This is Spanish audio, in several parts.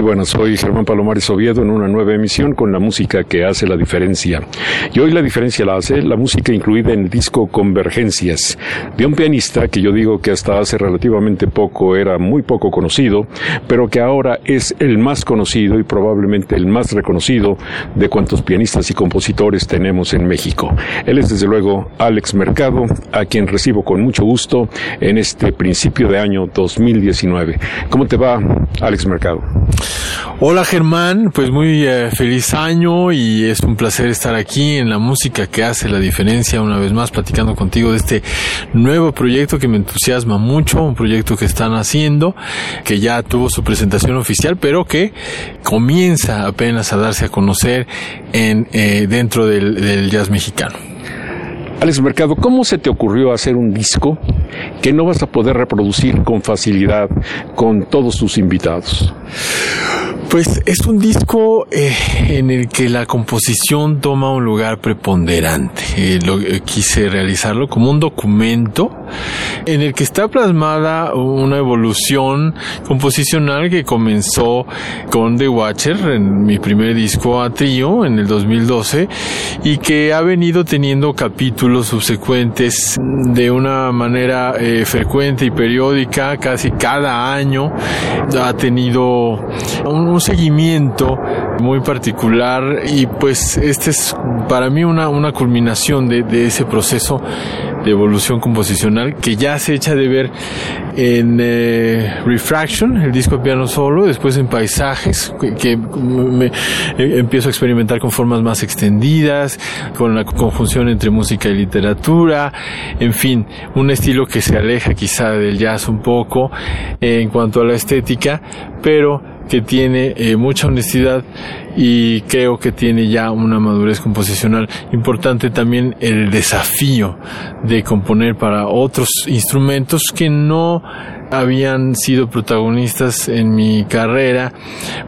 Buenas, soy Germán Palomares Oviedo en una nueva emisión con la música que hace la diferencia. Y hoy la diferencia la hace la música incluida en el disco Convergencias, de un pianista que yo digo que hasta hace relativamente poco era muy poco conocido, pero que ahora es el más conocido y probablemente el más reconocido de cuantos pianistas y compositores tenemos en México. Él es desde luego Alex Mercado, a quien recibo con mucho gusto en este principio de año 2019. ¿Cómo te va, Alex Mercado? Hola Germán, pues muy eh, feliz año y es un placer estar aquí en la música que hace la diferencia una vez más platicando contigo de este nuevo proyecto que me entusiasma mucho, un proyecto que están haciendo, que ya tuvo su presentación oficial, pero que comienza apenas a darse a conocer en eh, dentro del, del jazz mexicano. Alex Mercado, ¿cómo se te ocurrió hacer un disco que no vas a poder reproducir con facilidad con todos tus invitados? Pues es un disco eh, en el que la composición toma un lugar preponderante. Eh, eh, quise realizarlo como un documento en el que está plasmada una evolución composicional que comenzó con The Watcher en mi primer disco a trío en el 2012 y que ha venido teniendo capítulos subsecuentes de una manera frecuente y periódica, casi cada año. Ha tenido un seguimiento muy particular y pues este es para mí una, una culminación de ese proceso de evolución composicional que ya se echa de ver en eh, Refraction, el disco piano solo, después en Paisajes, que, me, eh, empiezo a experimentar con formas más extendidas, con la conjunción entre música y literatura, en fin, un estilo que se aleja quizá del jazz un poco en cuanto a la estética, pero que tiene eh, mucha honestidad y creo que tiene ya una madurez composicional importante también el desafío de componer para otros instrumentos que no habían sido protagonistas en mi carrera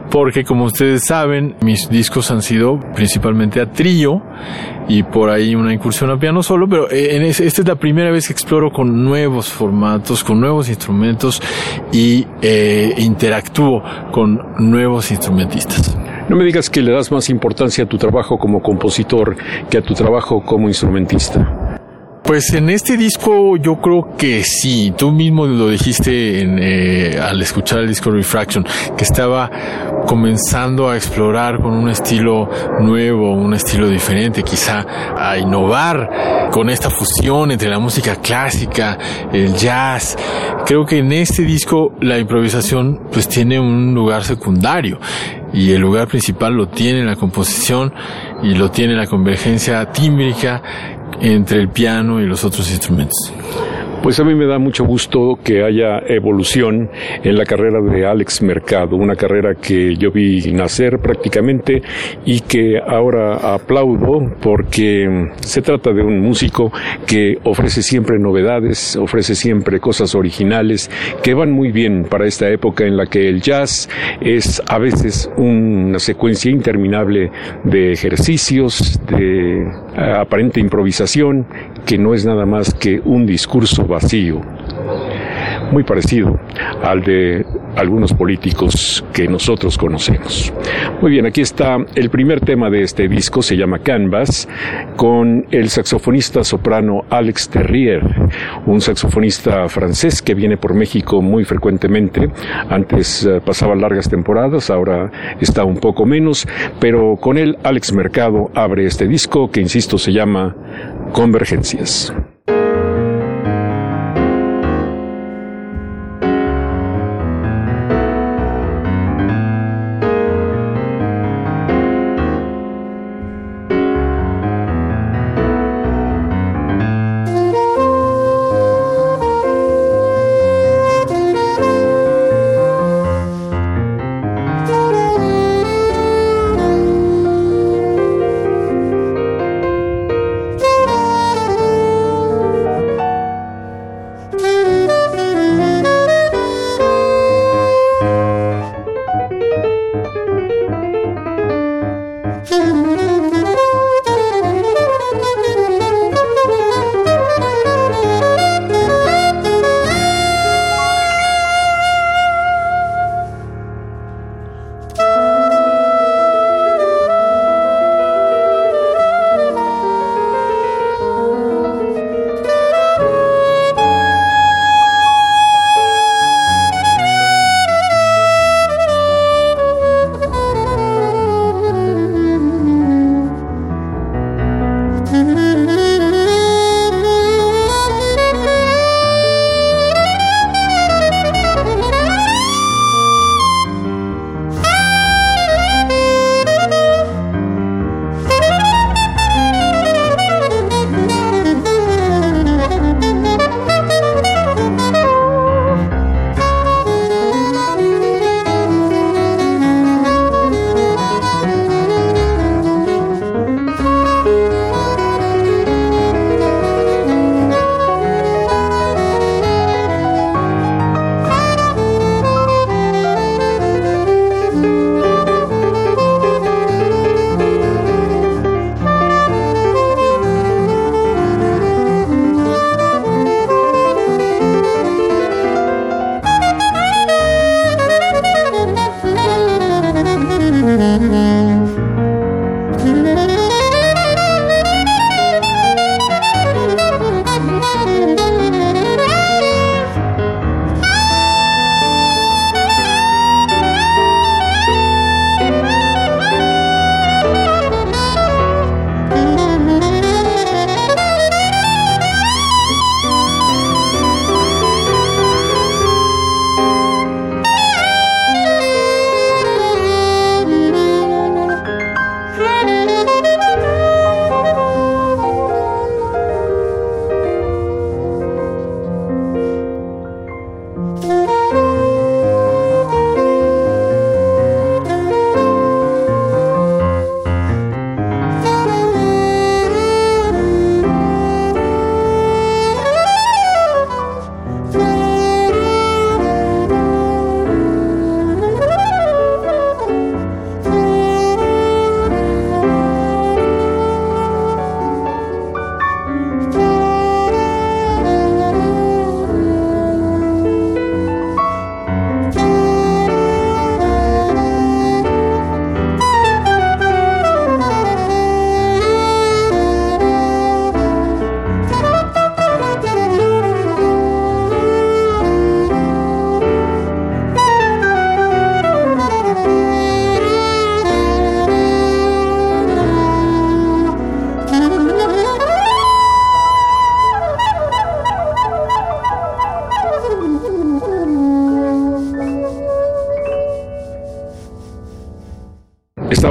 porque como ustedes saben mis discos han sido principalmente a trío y por ahí una incursión a piano solo pero eh, en esta es la primera vez que exploro con nuevos formatos con nuevos instrumentos y eh, interactúo con nuevos instrumentistas no me digas que le das más importancia a tu trabajo como compositor que a tu trabajo como instrumentista. Pues en este disco yo creo que sí, tú mismo lo dijiste en, eh, al escuchar el disco Refraction, que estaba comenzando a explorar con un estilo nuevo, un estilo diferente, quizá a innovar con esta fusión entre la música clásica, el jazz. Creo que en este disco la improvisación pues tiene un lugar secundario y el lugar principal lo tiene la composición y lo tiene la convergencia tímbrica entre el piano y los otros instrumentos. Pues a mí me da mucho gusto que haya evolución en la carrera de Alex Mercado, una carrera que yo vi nacer prácticamente y que ahora aplaudo porque se trata de un músico que ofrece siempre novedades, ofrece siempre cosas originales que van muy bien para esta época en la que el jazz es a veces una secuencia interminable de ejercicios, de eh, aparente improvisación, que no es nada más que un discurso vacío. Muy parecido al de algunos políticos que nosotros conocemos. Muy bien, aquí está el primer tema de este disco, se llama Canvas, con el saxofonista soprano Alex Terrier, un saxofonista francés que viene por México muy frecuentemente. Antes eh, pasaba largas temporadas, ahora está un poco menos, pero con él Alex Mercado abre este disco que, insisto, se llama Convergencias.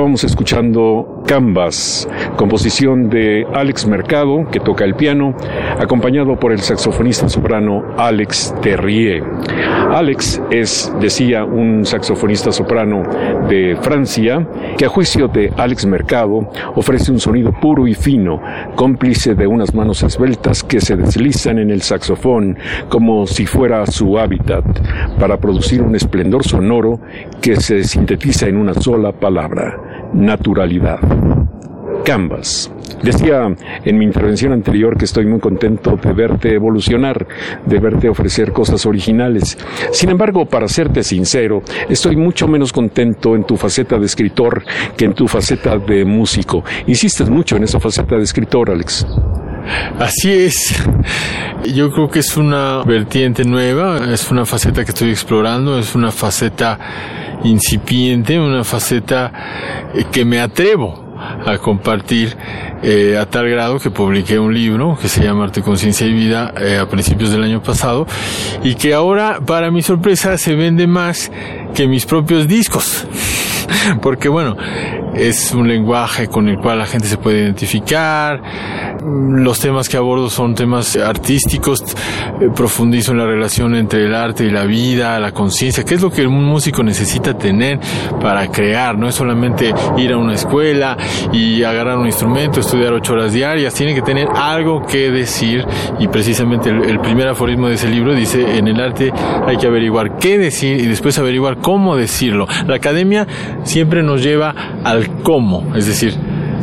Estábamos escuchando Canvas, composición de Alex Mercado, que toca el piano, acompañado por el saxofonista soprano Alex Terrier. Alex es, decía, un saxofonista soprano de Francia, que a juicio de Alex Mercado ofrece un sonido puro y fino, cómplice de unas manos esbeltas que se deslizan en el saxofón como si fuera su hábitat, para producir un esplendor sonoro que se sintetiza en una sola palabra, naturalidad. Canvas. Decía en mi intervención anterior que estoy muy contento de verte evolucionar, de verte ofrecer cosas originales. Sin embargo, para serte sincero, estoy mucho menos contento en tu faceta de escritor que en tu faceta de músico. Insistes mucho en esa faceta de escritor, Alex. Así es. Yo creo que es una vertiente nueva, es una faceta que estoy explorando, es una faceta incipiente, una faceta que me atrevo a compartir eh, a tal grado que publiqué un libro que se llama Arte, Conciencia y Vida eh, a principios del año pasado y que ahora, para mi sorpresa, se vende más que mis propios discos. Porque bueno, es un lenguaje con el cual la gente se puede identificar, los temas que abordo son temas artísticos, eh, profundizo en la relación entre el arte y la vida, la conciencia, qué es lo que un músico necesita tener para crear, no es solamente ir a una escuela y agarrar un instrumento, estudiar ocho horas diarias, tiene que tener algo que decir y precisamente el, el primer aforismo de ese libro dice, en el arte hay que averiguar qué decir y después averiguar cómo decirlo. La academia siempre nos lleva al cómo, es decir,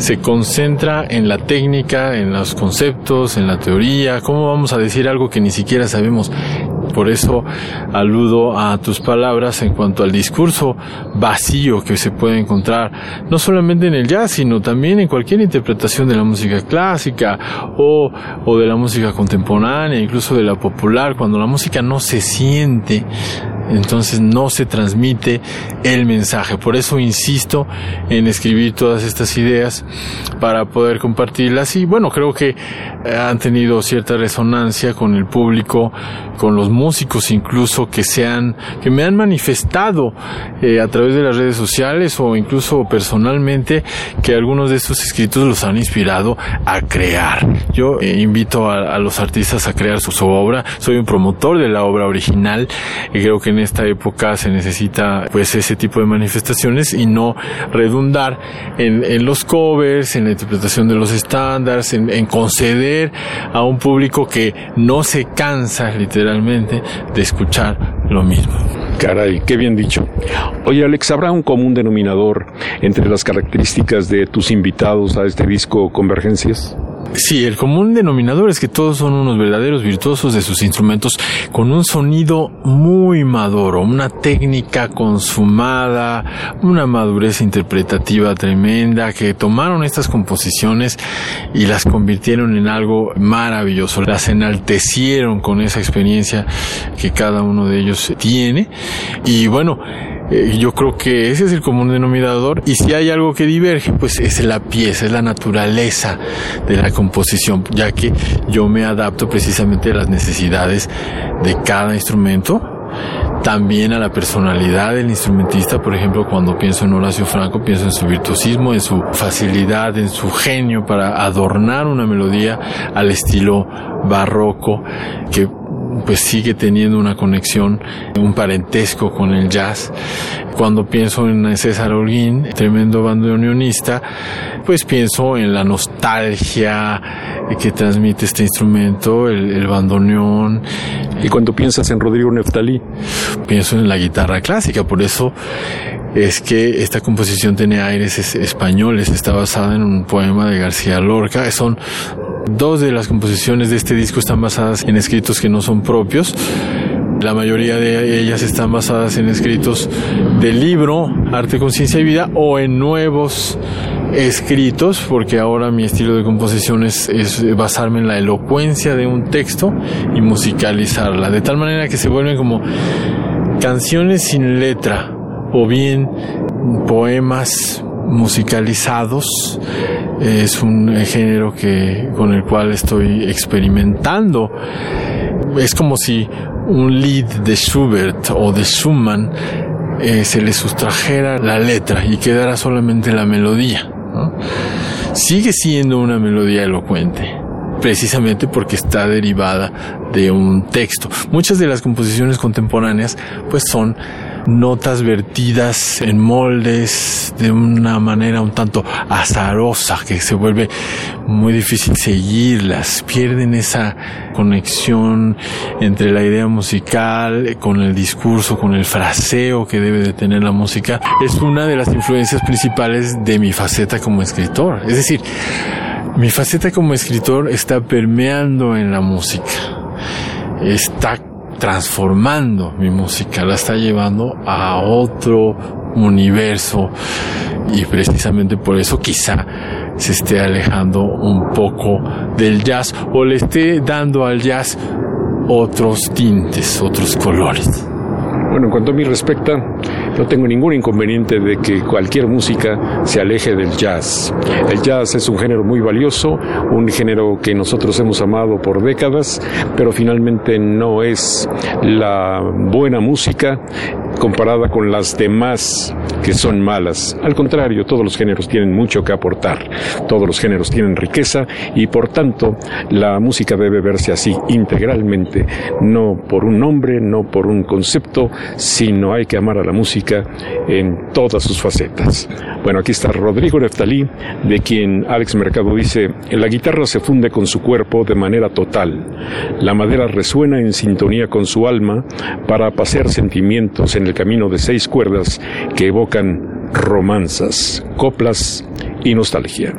se concentra en la técnica, en los conceptos, en la teoría. ¿Cómo vamos a decir algo que ni siquiera sabemos? Por eso aludo a tus palabras en cuanto al discurso vacío que se puede encontrar, no solamente en el jazz, sino también en cualquier interpretación de la música clásica o, o de la música contemporánea, incluso de la popular, cuando la música no se siente, entonces no se transmite el mensaje. Por eso insisto en escribir todas estas ideas para poder compartirlas y bueno, creo que han tenido cierta resonancia con el público, con los músicos incluso que se han, que me han manifestado eh, a través de las redes sociales o incluso personalmente que algunos de estos escritos los han inspirado a crear. Yo eh, invito a, los artistas a crear su, su, obra, soy un promotor de la obra original y creo que en esta época se necesita pues ese tipo de manifestaciones y no redundar en, en los covers, en la interpretación de los estándares, en, en conceder a un público que no se cansa literalmente de escuchar lo mismo. Caray, qué bien dicho. Oye, Alex, ¿habrá un común denominador entre las características de tus invitados a este disco Convergencias? Sí, el común denominador es que todos son unos verdaderos virtuosos de sus instrumentos con un sonido muy maduro, una técnica consumada, una madurez interpretativa tremenda que tomaron estas composiciones y las convirtieron en algo maravilloso, las enaltecieron con esa experiencia que cada uno de ellos tiene. Y bueno, eh, yo creo que ese es el común denominador. Y si hay algo que diverge, pues es la pieza, es la naturaleza de la composición, ya que yo me adapto precisamente a las necesidades de cada instrumento también a la personalidad del instrumentista, por ejemplo, cuando pienso en Horacio Franco, pienso en su virtuosismo, en su facilidad, en su genio para adornar una melodía al estilo barroco, que pues sigue teniendo una conexión, un parentesco con el jazz. Cuando pienso en César Holguín, tremendo bandoneonista, pues pienso en la nostalgia que transmite este instrumento, el, el bandoneón. ¿Y cuando piensas en Rodrigo Neftalí? Pienso en la guitarra clásica, por eso es que esta composición tiene aires españoles, está basada en un poema de García Lorca, son dos de las composiciones de este disco están basadas en escritos que no son propios. La mayoría de ellas están basadas en escritos del libro Arte, Conciencia y Vida o en nuevos escritos, porque ahora mi estilo de composición es, es, basarme en la elocuencia de un texto y musicalizarla, de tal manera que se vuelven como canciones sin letra o bien poemas musicalizados es un género que con el cual estoy experimentando es como si un lead de Schubert o de Schumann eh, se le sustrajera la letra y quedara solamente la melodía ¿no? sigue siendo una melodía elocuente precisamente porque está derivada de un texto. Muchas de las composiciones contemporáneas pues son notas vertidas en moldes de una manera un tanto azarosa que se vuelve muy difícil seguirlas, pierden esa conexión entre la idea musical con el discurso, con el fraseo que debe de tener la música. Es una de las influencias principales de mi faceta como escritor. Es decir, mi faceta como escritor está permeando en la música, está transformando mi música, la está llevando a otro universo y precisamente por eso quizá se esté alejando un poco del jazz o le esté dando al jazz otros tintes, otros colores. Bueno, en cuanto a mí respecta, no tengo ningún inconveniente de que cualquier música se aleje del jazz. El jazz es un género muy valioso, un género que nosotros hemos amado por décadas, pero finalmente no es la buena música comparada con las demás que son malas. Al contrario, todos los géneros tienen mucho que aportar, todos los géneros tienen riqueza y por tanto la música debe verse así integralmente, no por un nombre, no por un concepto, sino hay que amar a la música en todas sus facetas. Bueno, aquí está Rodrigo Neftalí, de quien Alex Mercado dice, la guitarra se funde con su cuerpo de manera total, la madera resuena en sintonía con su alma para pasear sentimientos en el camino de seis cuerdas que evocan romanzas, coplas y nostalgia.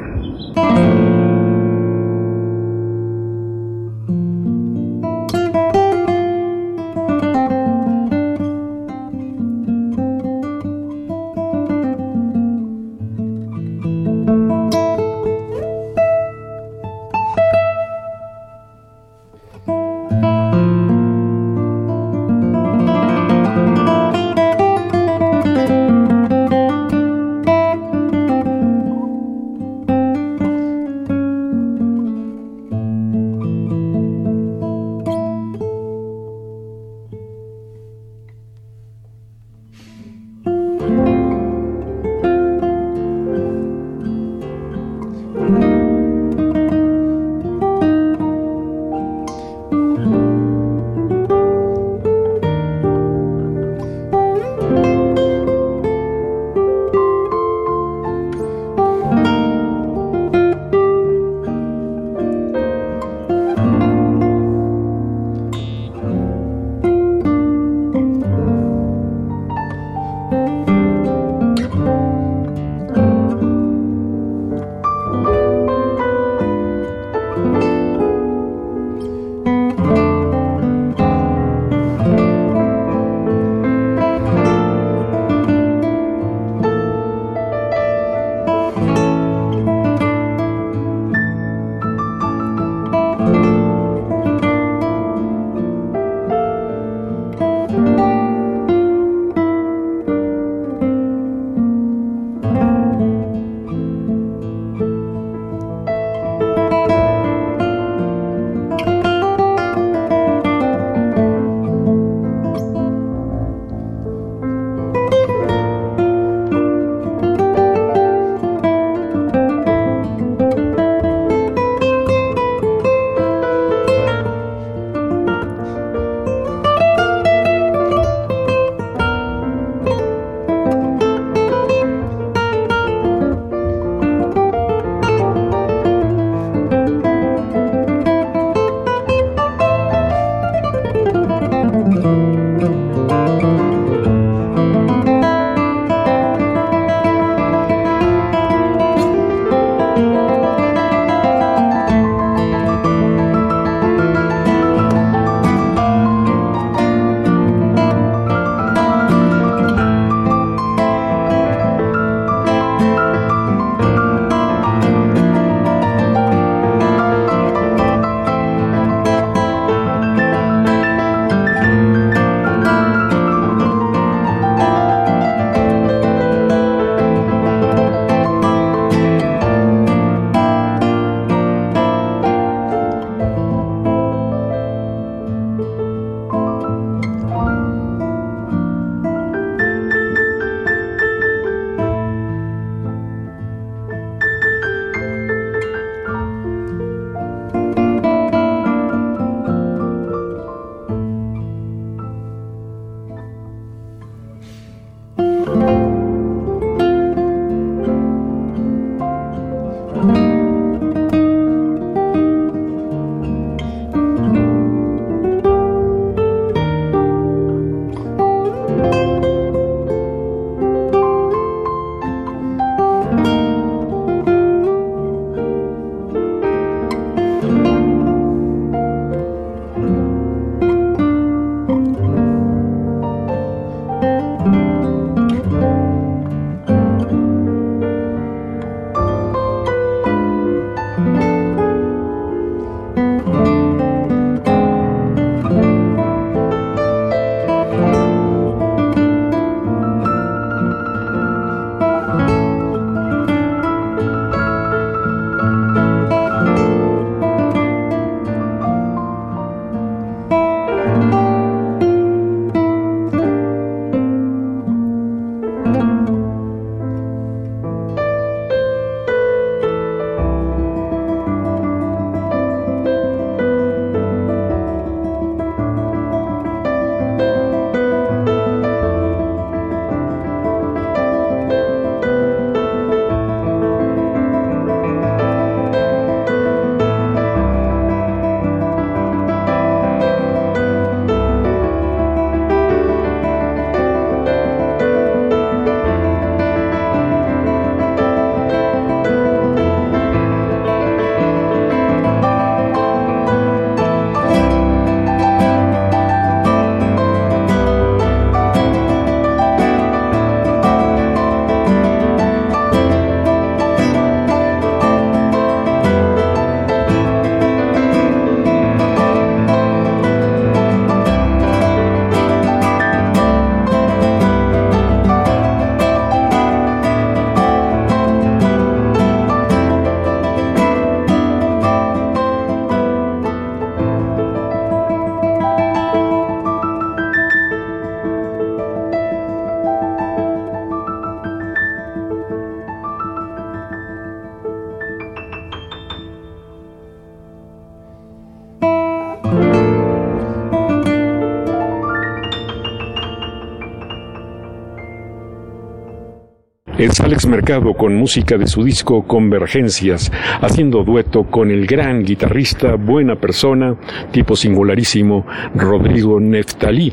Es Alex Mercado con música de su disco Convergencias, haciendo dueto con el gran guitarrista, buena persona, tipo singularísimo, Rodrigo Neftalí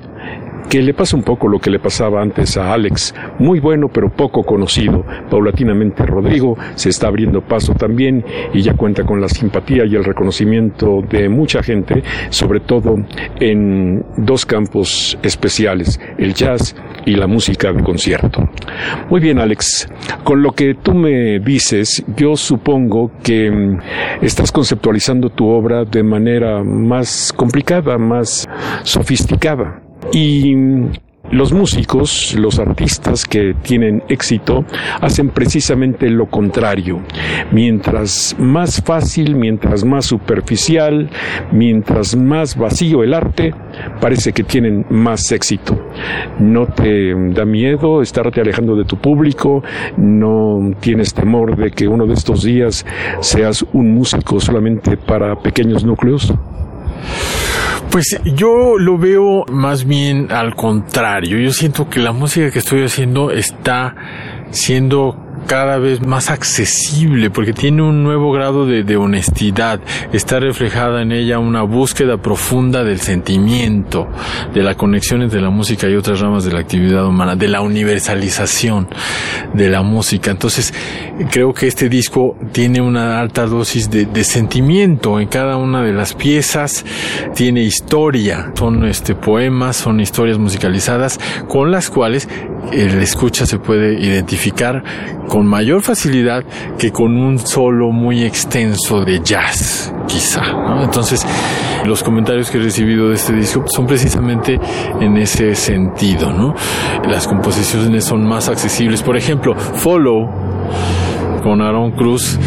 que le pasa un poco lo que le pasaba antes a Alex, muy bueno pero poco conocido. Paulatinamente Rodrigo se está abriendo paso también y ya cuenta con la simpatía y el reconocimiento de mucha gente, sobre todo en dos campos especiales, el jazz y la música de concierto. Muy bien, Alex, con lo que tú me dices, yo supongo que mm, estás conceptualizando tu obra de manera más complicada, más sofisticada. Y los músicos, los artistas que tienen éxito, hacen precisamente lo contrario. Mientras más fácil, mientras más superficial, mientras más vacío el arte, parece que tienen más éxito. No te da miedo estarte alejando de tu público, no tienes temor de que uno de estos días seas un músico solamente para pequeños núcleos. Pues yo lo veo más bien al contrario. Yo siento que la música que estoy haciendo está siendo cada vez más accesible porque tiene un nuevo grado de, de, honestidad. Está reflejada en ella una búsqueda profunda del sentimiento, de las conexiones de la música y otras ramas de la actividad humana, de la universalización de la música. Entonces, creo que este disco tiene una alta dosis de, de sentimiento en cada una de las piezas, tiene historia, son este poemas, son historias musicalizadas con las cuales el escucha se puede identificar con mayor facilidad que con un solo muy extenso de jazz, quizá. Entonces, los comentarios que he recibido de este disco son precisamente en ese sentido. ¿no? Las composiciones son más accesibles. Por ejemplo, Follow con Aaron Cruz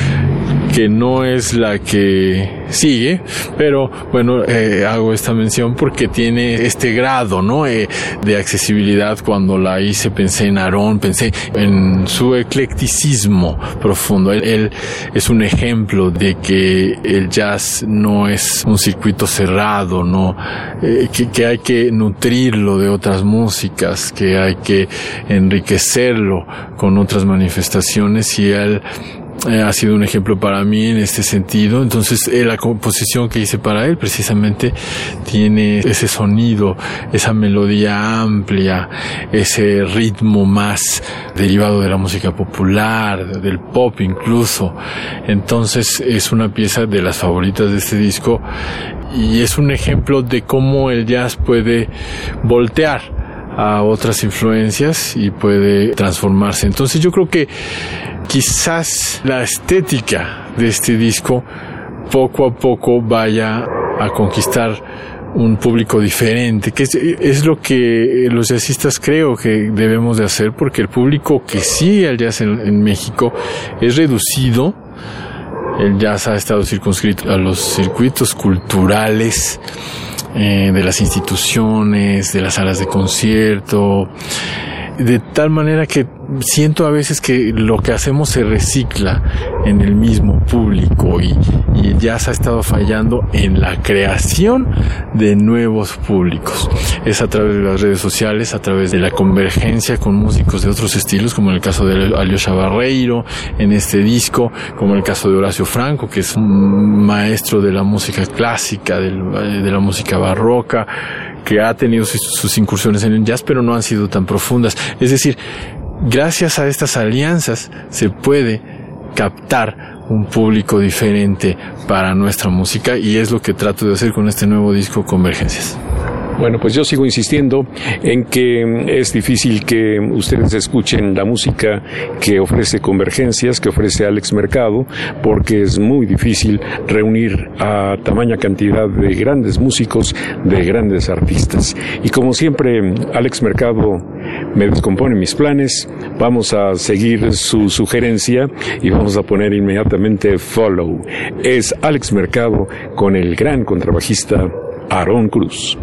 que no es la que sigue, pero bueno, eh, hago esta mención porque tiene este grado, ¿no? Eh, de accesibilidad. Cuando la hice pensé en Aarón, pensé en su eclecticismo profundo. Él, es un ejemplo de que el jazz no es un circuito cerrado, ¿no? Eh, que, que hay que nutrirlo de otras músicas, que hay que enriquecerlo con otras manifestaciones y él eh, ha sido un ejemplo para mí en este sentido. Entonces, eh, la composición que hice para él precisamente tiene ese sonido, esa melodía amplia, ese ritmo más derivado de la música popular, del pop incluso. Entonces, es una pieza de las favoritas de este disco y es un ejemplo de cómo el jazz puede voltear a otras influencias y puede transformarse. Entonces yo creo que quizás la estética de este disco poco a poco vaya a conquistar un público diferente, que es, lo que los jazzistas creo que debemos de hacer, porque el público que sigue al jazz en, México es reducido, el jazz ha estado circunscrito a los circuitos culturales, eh, de las instituciones, de las salas de concierto, de tal manera que siento a veces que lo que hacemos se recicla en el mismo público y, ya se ha estado fallando en la creación de nuevos públicos. Es a través de las redes sociales, a través de la convergencia con músicos de otros estilos, como en el caso de Alyosha Barreiro en este disco, como en el caso de Horacio Franco, que es un maestro de la música clásica, de la música barroca, que ha tenido sus incursiones en el jazz, pero no han sido tan profundas. Es decir, gracias a estas alianzas se puede captar un público diferente para nuestra música y es lo que trato de hacer con este nuevo disco Convergencias. Bueno, pues yo sigo insistiendo en que es difícil que ustedes escuchen la música que ofrece Convergencias, que ofrece Alex Mercado, porque es muy difícil reunir a tamaña cantidad de grandes músicos, de grandes artistas. Y como siempre, Alex Mercado me descompone mis planes, vamos a seguir su sugerencia y vamos a poner inmediatamente follow. Es Alex Mercado con el gran contrabajista Aaron Cruz.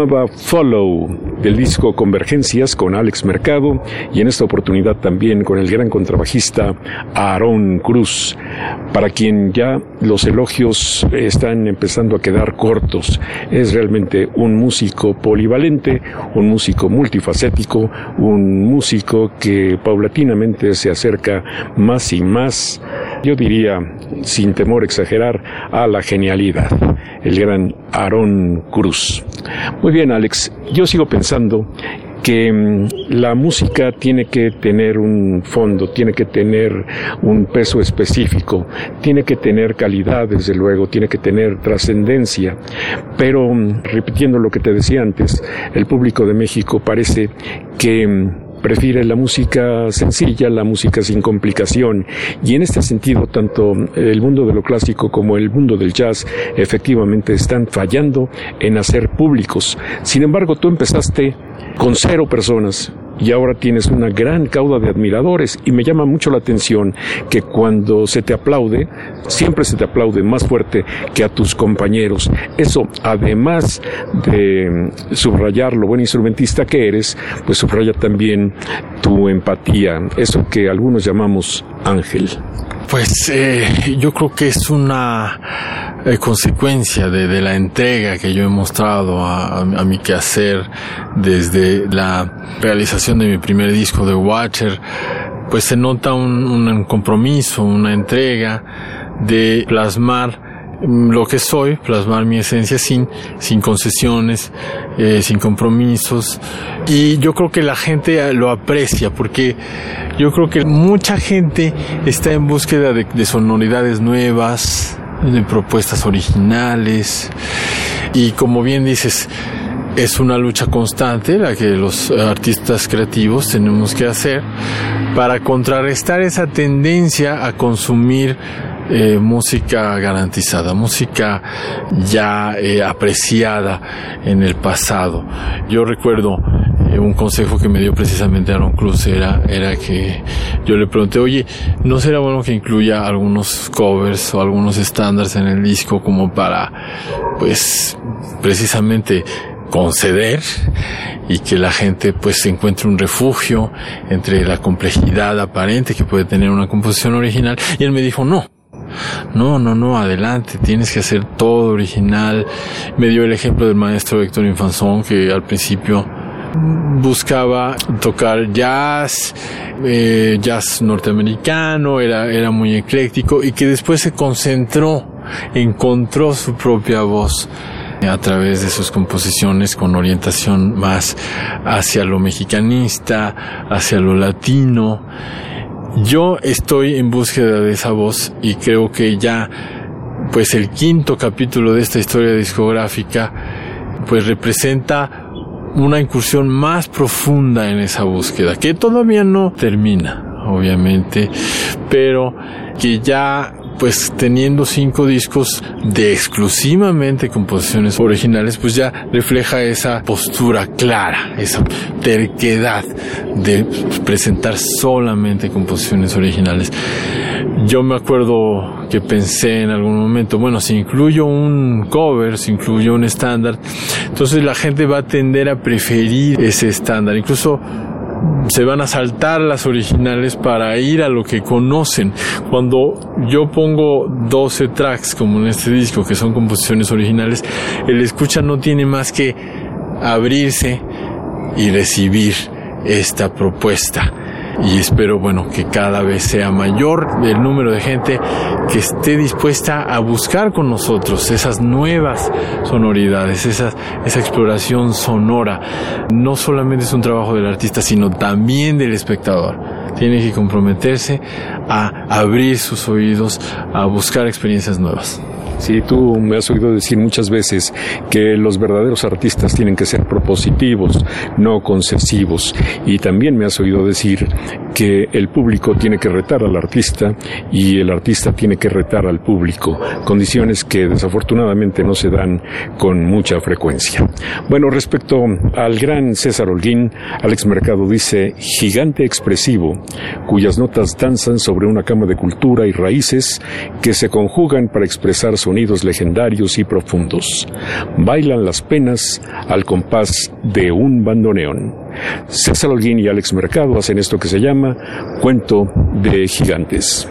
Llamaba Follow, del disco Convergencias con Alex Mercado y en esta oportunidad también con el gran contrabajista Aaron Cruz, para quien ya los elogios están empezando a quedar cortos. Es realmente un músico polivalente, un músico multifacético, un músico que paulatinamente se acerca más y más, yo diría, sin temor a exagerar, a la genialidad, el gran Aarón Cruz. Muy bien, Alex, yo sigo pensando que mm, la música tiene que tener un fondo, tiene que tener un peso específico, tiene que tener calidad, desde luego, tiene que tener trascendencia. Pero, mm, repitiendo lo que te decía antes, el público de México parece que mm, prefiere la música sencilla, la música sin complicación. Y en este sentido, tanto el mundo de lo clásico como el mundo del jazz efectivamente están fallando en hacer públicos. Sin embargo, tú empezaste con cero personas y ahora tienes una gran cauda de admiradores y me llama mucho la atención que cuando se te aplaude, siempre se te aplaude más fuerte que a tus compañeros. Eso, además de subrayar lo buen instrumentista que eres, pues subraya también tu empatía, eso que algunos llamamos ángel. Pues eh, yo creo que es una eh, consecuencia de, la entrega que yo he mostrado a, mi quehacer desde la realización de mi primer disco de Watcher, pues se nota un, compromiso, una entrega de plasmar lo que soy, plasmar mi esencia sin, sin concesiones, eh, sin compromisos. Y yo creo que la gente lo aprecia porque yo creo que mucha gente está en búsqueda de sonoridades nuevas, de propuestas originales. Y como bien dices, es una lucha constante la que los artistas creativos tenemos que hacer para contrarrestar esa tendencia a consumir eh, música garantizada, música ya eh, apreciada en el pasado. Yo recuerdo eh, un consejo que me dio precisamente Aaron Cruz era, era que yo le pregunté, oye, ¿no será bueno que incluya algunos covers o algunos estándares en el disco como para, pues, precisamente conceder y que la gente pues encuentre un refugio entre la complejidad aparente que puede tener una composición original y él me dijo no no, no, no, adelante, tienes que hacer todo original. Me dio el ejemplo del maestro Héctor Infanzón que al principio buscaba tocar jazz, eh, jazz norteamericano, era, era muy ecléctico y que después se concentró, encontró su propia voz a través de sus composiciones con orientación más hacia lo mexicanista, hacia lo latino yo estoy en búsqueda de esa voz y creo que ya, pues el quinto capítulo de esta historia discográfica, pues representa una incursión más profunda en esa búsqueda, que todavía no termina, obviamente, pero que ya pues teniendo cinco discos de exclusivamente composiciones originales, pues ya refleja esa postura clara, esa terquedad de presentar solamente composiciones originales. Yo me acuerdo que pensé en algún momento, bueno, si incluyo un cover, si incluyo un estándar, entonces la gente va a tender a preferir ese estándar. Incluso se van a saltar las originales para ir a lo que conocen. Cuando yo pongo 12 tracks, como en este disco, que son composiciones originales, el escucha no tiene más que abrirse y recibir esta propuesta y espero, bueno, que cada vez sea mayor el número de gente que esté dispuesta a buscar con nosotros esas nuevas sonoridades, esa, esa exploración sonora. No solamente es un trabajo del artista, sino también del espectador. Tiene que comprometerse a abrir sus oídos, a buscar experiencias nuevas. Sí, tú me has oído decir muchas veces que los verdaderos artistas tienen que ser propositivos, no concesivos. Y también me has oído decir que el público tiene que retar al artista y el artista tiene que retar al público, condiciones que desafortunadamente no se dan con mucha frecuencia. Bueno, respecto al gran César Holguín, Alex Mercado dice, gigante expresivo, cuyas notas danzan sobre una cama de cultura y raíces que se conjugan para expresar sonidos legendarios y profundos. Bailan las penas al compás de un bandoneón. César Holguín y Alex Mercado hacen esto que se llama Cuento de Gigantes.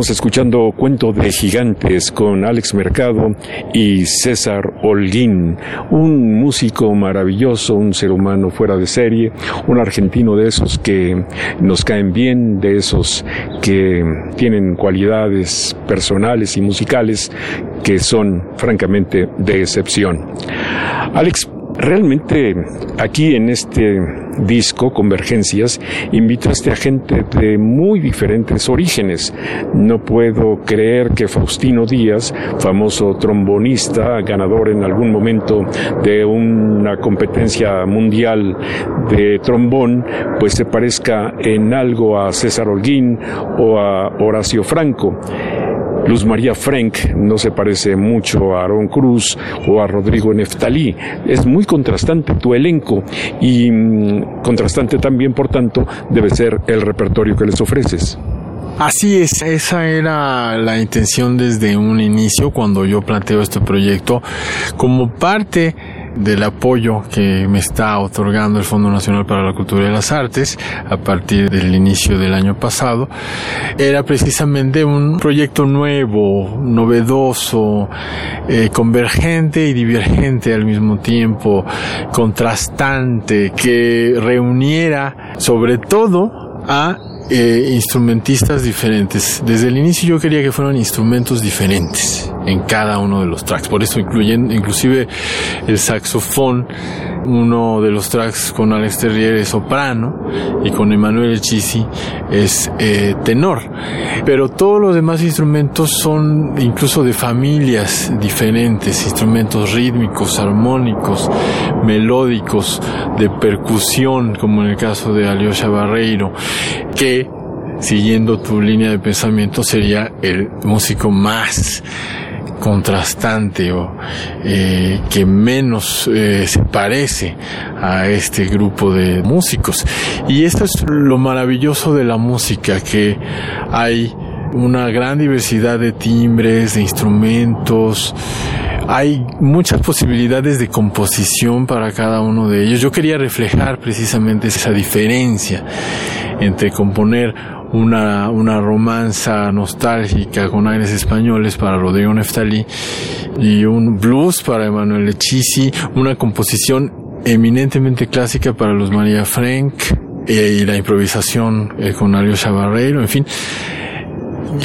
Estamos escuchando Cuento de Gigantes con Alex Mercado y César Holguín, un músico maravilloso, un ser humano fuera de serie, un argentino de esos que nos caen bien, de esos que tienen cualidades personales y musicales que son francamente de excepción. Alex, Realmente aquí en este disco, Convergencias, invitaste a gente de muy diferentes orígenes. No puedo creer que Faustino Díaz, famoso trombonista, ganador en algún momento de una competencia mundial de trombón, pues se parezca en algo a César Holguín o a Horacio Franco. Luz María Frank no se parece mucho a Aaron Cruz o a Rodrigo Neftalí. Es muy contrastante tu elenco y mm, contrastante también, por tanto, debe ser el repertorio que les ofreces. Así es, esa era la intención desde un inicio cuando yo planteo este proyecto como parte del apoyo que me está otorgando el Fondo Nacional para la Cultura y las Artes a partir del inicio del año pasado, era precisamente un proyecto nuevo, novedoso, eh, convergente y divergente al mismo tiempo, contrastante, que reuniera sobre todo a eh, instrumentistas diferentes. Desde el inicio yo quería que fueran instrumentos diferentes en cada uno de los tracks. Por eso incluyen inclusive el saxofón, uno de los tracks con Alex Terrier es soprano y con Emanuel Echisi es eh, tenor. Pero todos los demás instrumentos son incluso de familias diferentes, instrumentos rítmicos, armónicos, melódicos, de percusión, como en el caso de Alyosha Barreiro, que siguiendo tu línea de pensamiento sería el músico más contrastante o eh, que menos eh, se parece a este grupo de músicos y esto es lo maravilloso de la música que hay una gran diversidad de timbres de instrumentos hay muchas posibilidades de composición para cada uno de ellos. Yo quería reflejar precisamente esa diferencia entre componer una, una romanza nostálgica con aires españoles para Rodrigo Neftali y un blues para Emanuel Echisi, una composición eminentemente clásica para los María Frank eh, y la improvisación eh, con Alyosha Barreiro, en fin.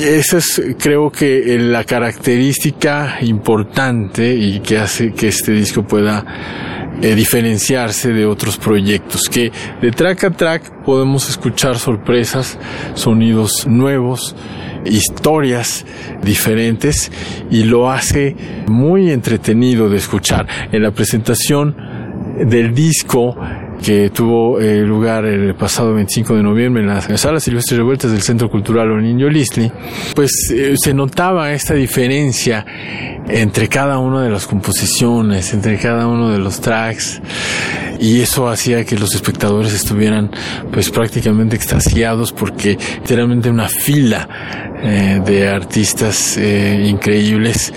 Esa es, creo que, la característica importante y que hace que este disco pueda eh, diferenciarse de otros proyectos, que de track a track podemos escuchar sorpresas, sonidos nuevos, historias diferentes y lo hace muy entretenido de escuchar. En la presentación del disco que tuvo eh, lugar el pasado 25 de noviembre en las salas silvestres revueltas del Centro Cultural Oninio Lisli, pues eh, se notaba esta diferencia entre cada una de las composiciones, entre cada uno de los tracks, y eso hacía que los espectadores estuvieran pues prácticamente extasiados porque literalmente una fila eh, de artistas eh, increíbles.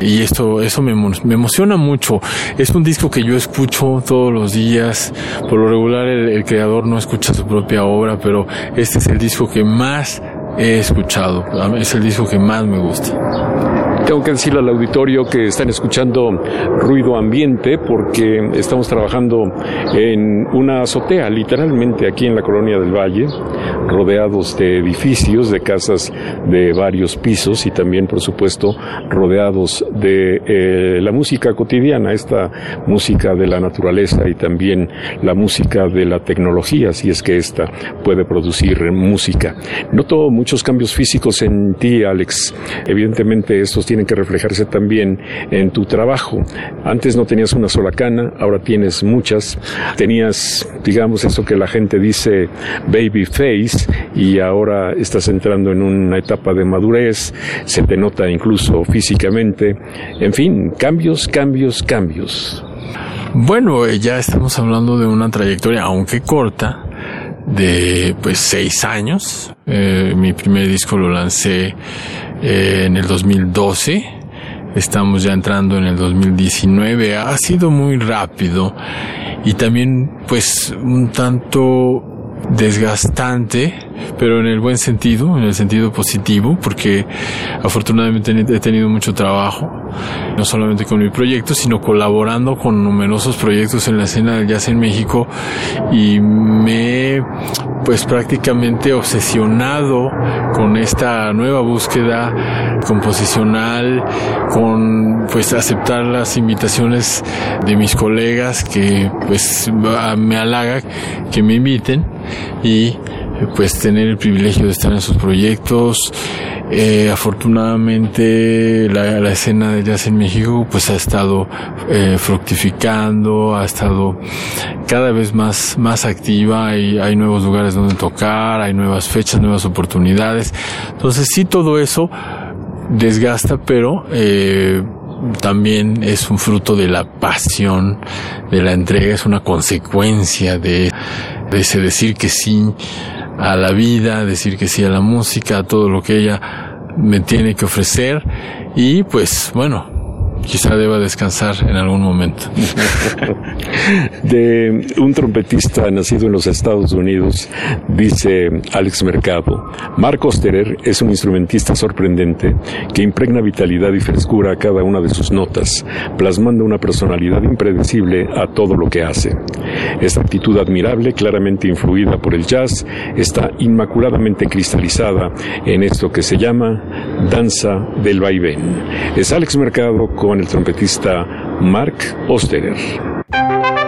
Y esto eso me, me, emociona mucho. Es un disco que yo escucho todos los días. Por lo regular el, el creador no escucha su propia obra pero este es el disco que más he escuchado. Es el disco que más me gusta tengo que decirle al auditorio que están escuchando ruido ambiente porque estamos trabajando en una azotea, literalmente aquí en la colonia del Valle, rodeados de edificios, de casas de varios pisos y también, por supuesto, rodeados de eh, la música cotidiana, esta música de la naturaleza y también la música de la tecnología, si es que esta puede producir música. Noto muchos cambios físicos en ti, Alex. Evidentemente, estos tienen que reflejarse también en tu trabajo. Antes no tenías una sola cana, ahora tienes muchas. Tenías, digamos, eso que la gente dice baby face y ahora estás entrando en una etapa de madurez, se te nota incluso físicamente. En fin, cambios, cambios, cambios. Bueno, eh, ya estamos hablando de una trayectoria, aunque corta, de pues seis años. Eh, mi primer disco lo lancé eh, en el 2012. Estamos ya entrando en el 2019. Ha sido muy rápido y también pues un tanto desgastante, pero en el buen sentido, en el sentido positivo, porque afortunadamente he tenido mucho trabajo, no solamente con mi proyecto, sino colaborando con numerosos proyectos en la escena del jazz en México y me he pues prácticamente obsesionado con esta nueva búsqueda composicional, con pues aceptar las invitaciones de mis colegas que pues me halaga que me inviten y pues tener el privilegio de estar en sus proyectos. Eh, afortunadamente la, la, escena de jazz en México pues ha estado eh, fructificando, ha estado cada vez más, más activa, hay, hay nuevos lugares donde tocar, hay nuevas fechas, nuevas oportunidades. Entonces sí todo eso desgasta, pero eh, también es un fruto de la pasión, de la entrega, es una consecuencia de de ese decir que sí a la vida, decir que sí a la música, a todo lo que ella me tiene que ofrecer. Y pues bueno, quizá deba descansar en algún momento. de un trompetista nacido en los Estados Unidos, dice Alex Mercado, Mark Osterer es un instrumentista sorprendente que impregna vitalidad y frescura a cada una de sus notas, plasmando una personalidad impredecible a todo lo que hace. Esta actitud admirable, claramente influida por el jazz, está inmaculadamente cristalizada en esto que se llama danza del vaivén. Es Alex Mercado con el trompetista Mark Osterer.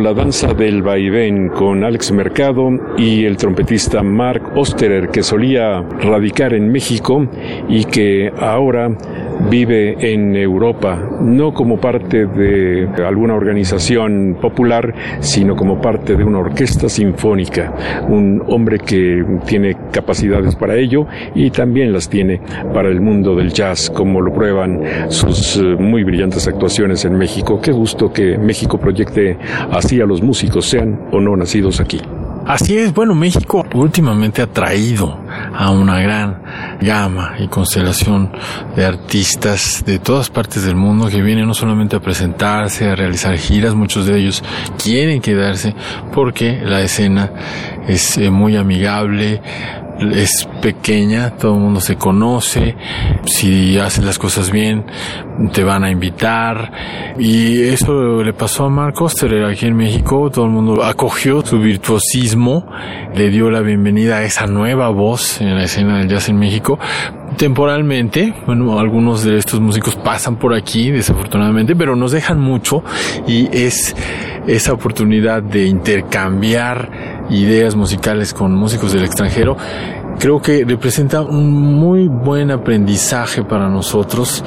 La Danza del Vaivén con Alex Mercado y el trompetista Mark Osterer, que solía radicar en México y que ahora vive en Europa, no como parte de alguna organización popular, sino como parte de una orquesta sinfónica. Un hombre que tiene capacidades para ello y también las tiene para el mundo del jazz, como lo prueban sus eh, muy brillantes actuaciones en México. Qué gusto que México proyecte así a los músicos, sean o no nacidos aquí. Así es, bueno, México últimamente ha traído a una gran gama y constelación de artistas de todas partes del mundo que vienen no solamente a presentarse, a realizar giras, muchos de ellos quieren quedarse porque la escena es eh, muy amigable, es pequeña, todo el mundo se conoce, si haces las cosas bien te van a invitar y eso le pasó a Mark Oster aquí en México, todo el mundo acogió su virtuosismo, le dio la bienvenida a esa nueva voz en la escena del jazz en México. Temporalmente, bueno, algunos de estos músicos pasan por aquí, desafortunadamente, pero nos dejan mucho y es esa oportunidad de intercambiar ideas musicales con músicos del extranjero creo que representa un muy buen aprendizaje para nosotros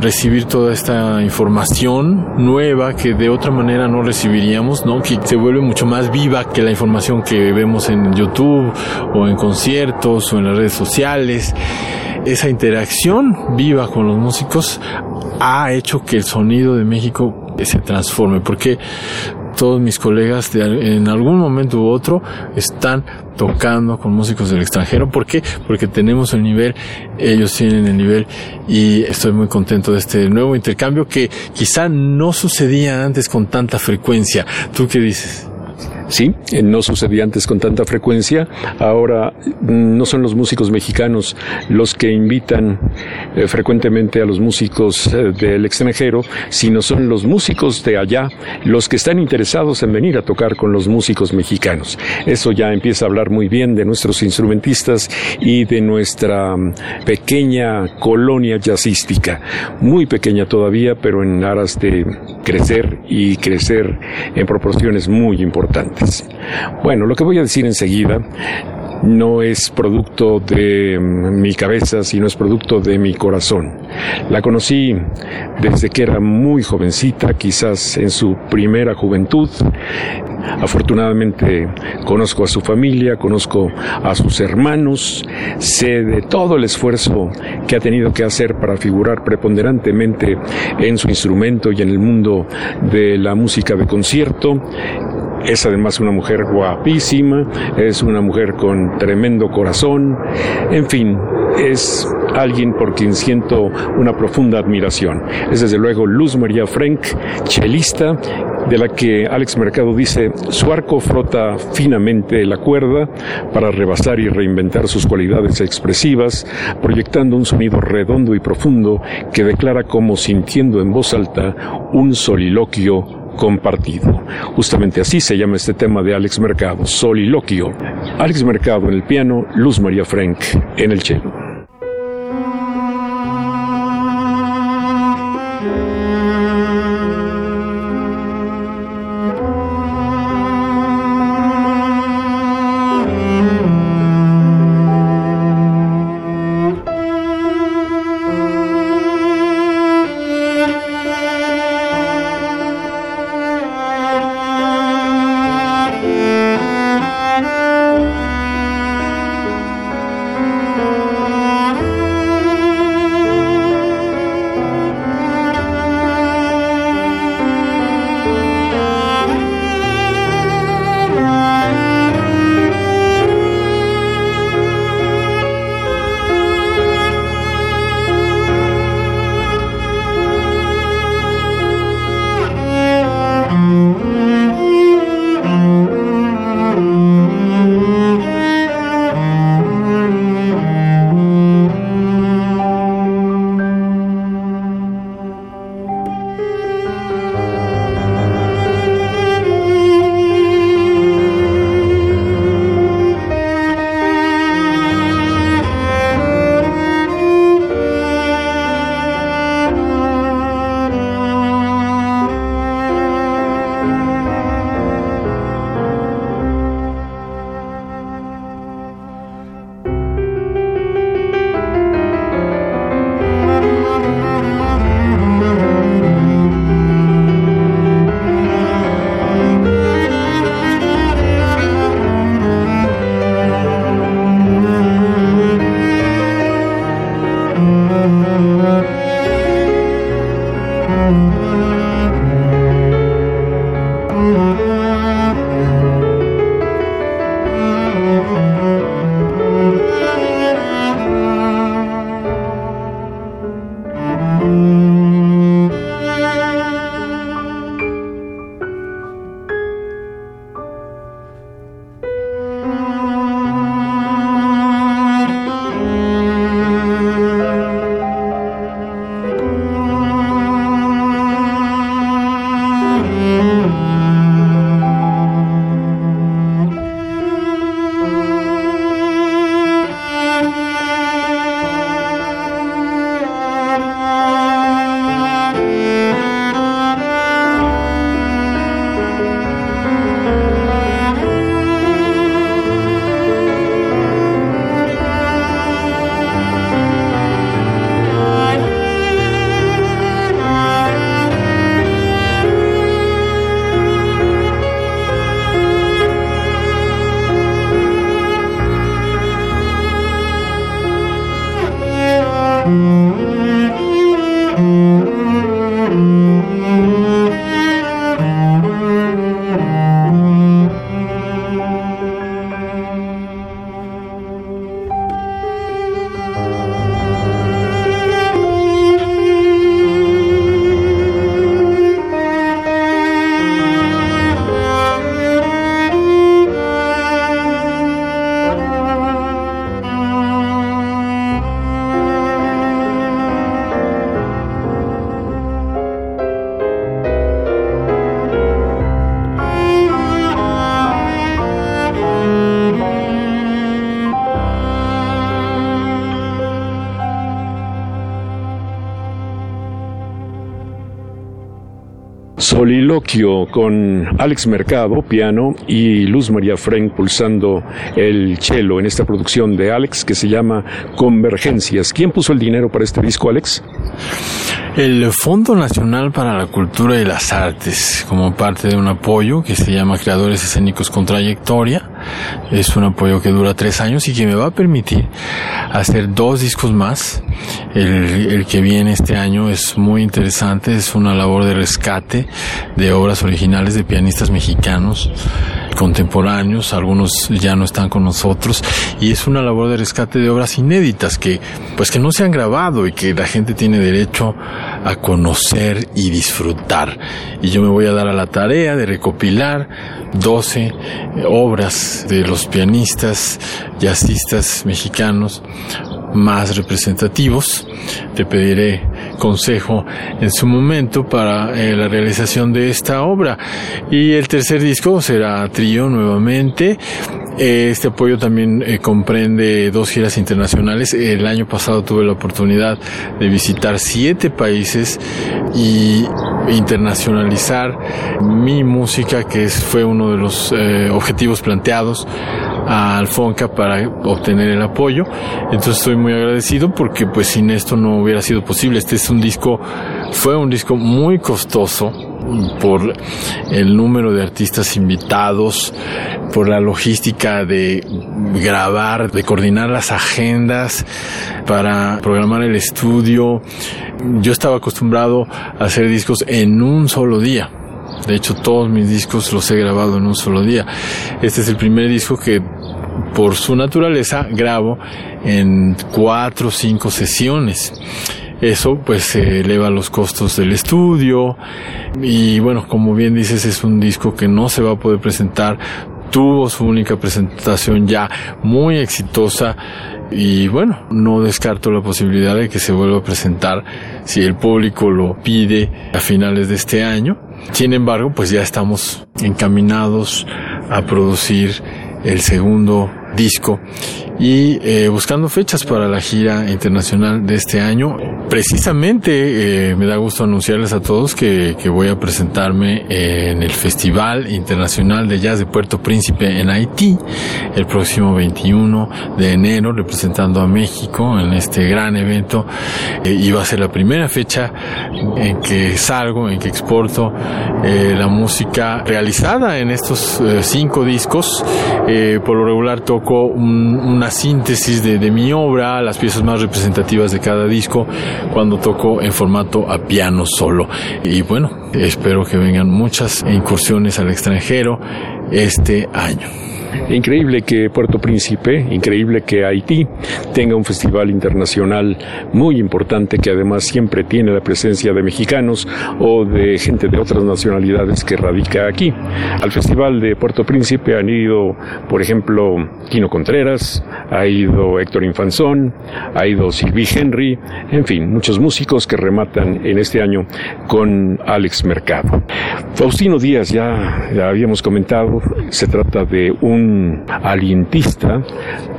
recibir toda esta información nueva que de otra manera no recibiríamos, ¿no? Que se vuelve mucho más viva que la información que vemos en YouTube o en conciertos o en las redes sociales. Esa interacción viva con los músicos ha hecho que el sonido de México se transforme, porque todos mis colegas de, en algún momento u otro están tocando con músicos del extranjero. ¿Por qué? Porque tenemos el nivel, ellos tienen el nivel y estoy muy contento de este nuevo intercambio que quizá no sucedía antes con tanta frecuencia. ¿Tú qué dices? Sí, eh, no sucedía antes con tanta frecuencia. Ahora mm, no son los músicos mexicanos los que invitan eh, frecuentemente a los músicos eh, del extranjero, sino son los músicos de allá los que están interesados en venir a tocar con los músicos mexicanos. Eso ya empieza a hablar muy bien de nuestros instrumentistas y de nuestra mm, pequeña colonia jazzística. Muy pequeña todavía, pero en aras de crecer y crecer en proporciones muy importantes. Bueno, lo que voy a decir enseguida no es producto de mm, mi cabeza, sino es producto de mi corazón. La conocí desde que era muy jovencita, quizás en su primera juventud. Afortunadamente conozco a su familia, conozco a sus hermanos, sé de todo el esfuerzo que ha tenido que hacer para figurar preponderantemente en su instrumento y en el mundo de la música de concierto es además una mujer guapísima, es una mujer con tremendo corazón, en fin, es alguien por quien siento una profunda admiración. Es desde luego Luz María Frank, chelista, de la que Alex Mercado dice, su arco frota finamente la cuerda para rebasar y reinventar sus cualidades expresivas, proyectando un sonido redondo y profundo que declara como sintiendo en voz alta un soliloquio compartido. Justamente así se llama este tema de Alex Mercado, Soliloquio. Alex Mercado en el piano, Luz María Frank en el cello. Soliloquio con Alex Mercado, piano, y Luz María Frank pulsando el cello en esta producción de Alex que se llama Convergencias. ¿Quién puso el dinero para este disco, Alex? El Fondo Nacional para la Cultura y las Artes, como parte de un apoyo que se llama Creadores Escénicos con Trayectoria. Es un apoyo que dura tres años y que me va a permitir hacer dos discos más. El, que viene este año es muy interesante, es una labor de rescate de obras originales de pianistas mexicanos contemporáneos, algunos ya no están con nosotros y es una labor de rescate de obras inéditas que pues que no se han grabado y que la gente tiene derecho a conocer y disfrutar. Y yo me voy a dar a la tarea de recopilar 12 obras de los pianistas, jazzistas mexicanos más representativos. Te pediré consejo en su momento para eh, la realización de esta obra. Y el tercer disco será trío nuevamente. Este apoyo también eh, comprende dos giras internacionales. El año pasado tuve la oportunidad de visitar siete países y internacionalizar mi música, que fue uno de los eh, objetivos planteados a Alfonca para obtener el apoyo. Entonces estoy muy agradecido porque pues sin esto no hubiera sido posible. Este es un disco, fue un disco muy costoso por el número de artistas invitados, por la logística de grabar, de coordinar las agendas para programar el estudio. Yo estaba acostumbrado a hacer discos en un solo día de hecho, todos mis discos los he grabado en un solo día. Este es el primer disco que por su naturaleza grabo en cuatro o cinco sesiones. Eso pues eleva los costos del estudio y bueno, como bien dices, es un disco que no se va a poder presentar. Tuvo su única presentación ya muy exitosa y bueno, no descarto la posibilidad de que se vuelva a presentar si el público lo pide a finales de este año. Sin embargo, pues ya estamos encaminados a producir el segundo disco y eh, buscando fechas para la gira internacional de este año. Precisamente eh, me da gusto anunciarles a todos que, que, voy a presentarme en el Festival Internacional de Jazz de Puerto Príncipe en Haití el próximo 21 de enero representando a México en este gran evento eh, y va a ser la primera fecha en que salgo, en que exporto la música realizada en estos cinco discos. por lo regular toco un, una síntesis de, de, mi obra, las piezas más representativas de cada disco, cuando toco en formato a piano solo. Y bueno, espero que vengan muchas incursiones al extranjero este año. Increíble que Puerto Príncipe, increíble que Haití tenga un festival internacional muy importante que además siempre tiene la presencia de mexicanos o de gente de otras nacionalidades que radica aquí. Al festival de Puerto Príncipe han ido, por ejemplo, Quino Contreras, ha ido Héctor Infanzón, ha ido Sylvie Henry, en fin, muchos músicos que rematan en este año con Alex Mercado. Faustino Díaz, ya, ya habíamos comentado, se trata de un alientista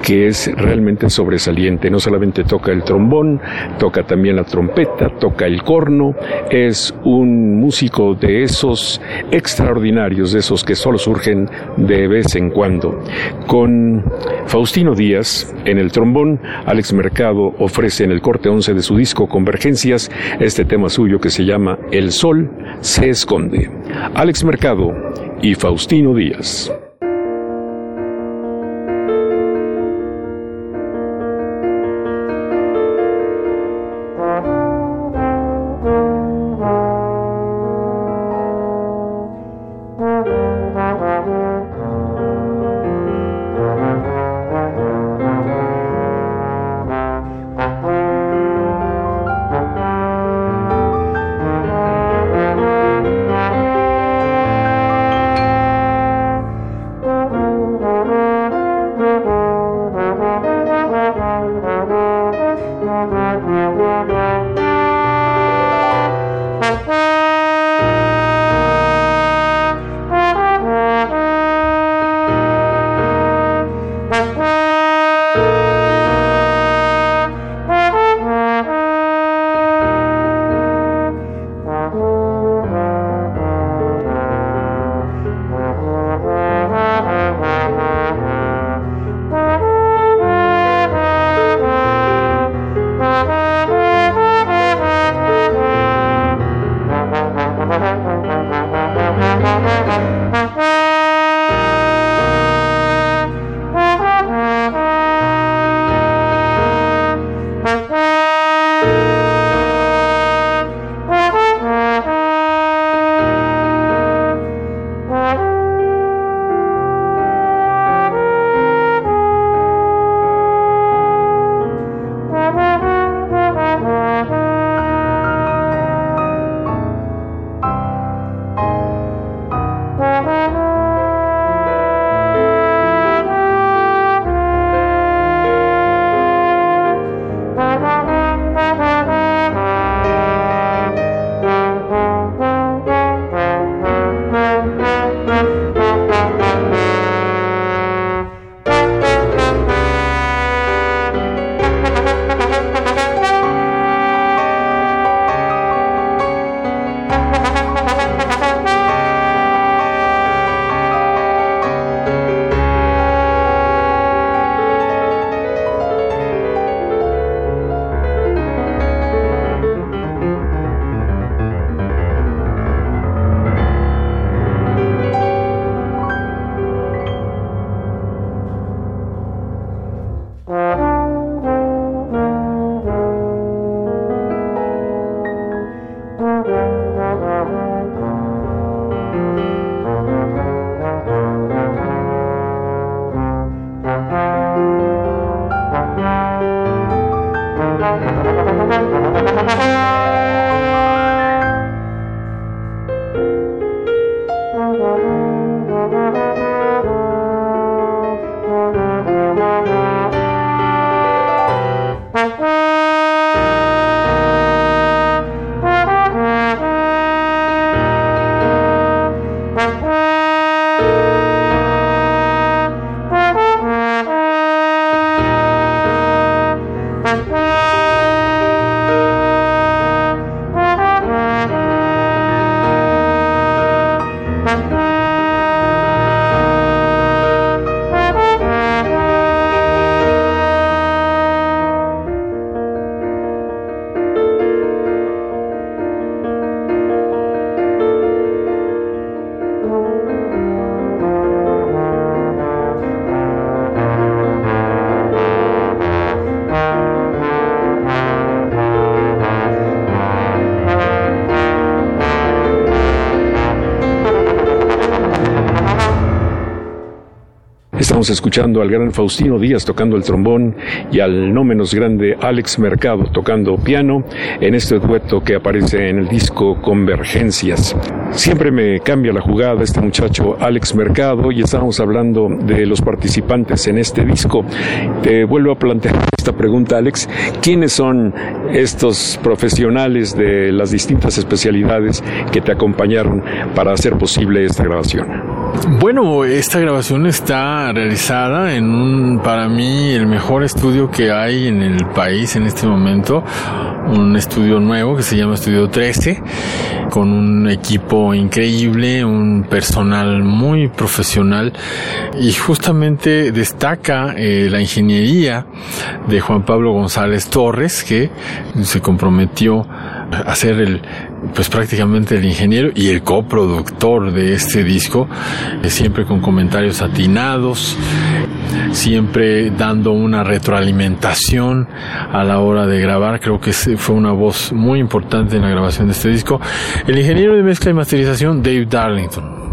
que es realmente sobresaliente. No solamente toca el trombón, toca también la trompeta, toca el corno. Es un músico de esos extraordinarios, de esos que solo surgen de vez en cuando. Con Faustino Díaz en el trombón, Alex Mercado ofrece en el corte 11 de su disco Convergencias este tema suyo que se llama El Sol se esconde. Alex Mercado y Faustino Díaz. Estamos escuchando al gran Faustino Díaz tocando el trombón y al no menos grande Alex Mercado tocando piano en este dueto que aparece en el disco Convergencias. Siempre me cambia la jugada este muchacho Alex Mercado y estamos hablando de los participantes en este disco. Te vuelvo a plantear esta pregunta, Alex. ¿Quiénes son estos profesionales de las distintas especialidades que te acompañaron para hacer posible esta grabación? Bueno, esta grabación está realizada en un, para mí, el mejor estudio que hay en el país en este momento. Un estudio nuevo que se llama Estudio 13, con un equipo increíble, un personal muy profesional y justamente destaca eh, la ingeniería de Juan Pablo González Torres, que se comprometió a ser el, pues prácticamente el ingeniero y el coproductor de este disco, eh, siempre con comentarios atinados, siempre dando una retroalimentación a la hora de grabar. Creo que fue una voz muy importante en la grabación de este disco. El ingeniero de mezcla y masterización, Dave Darlington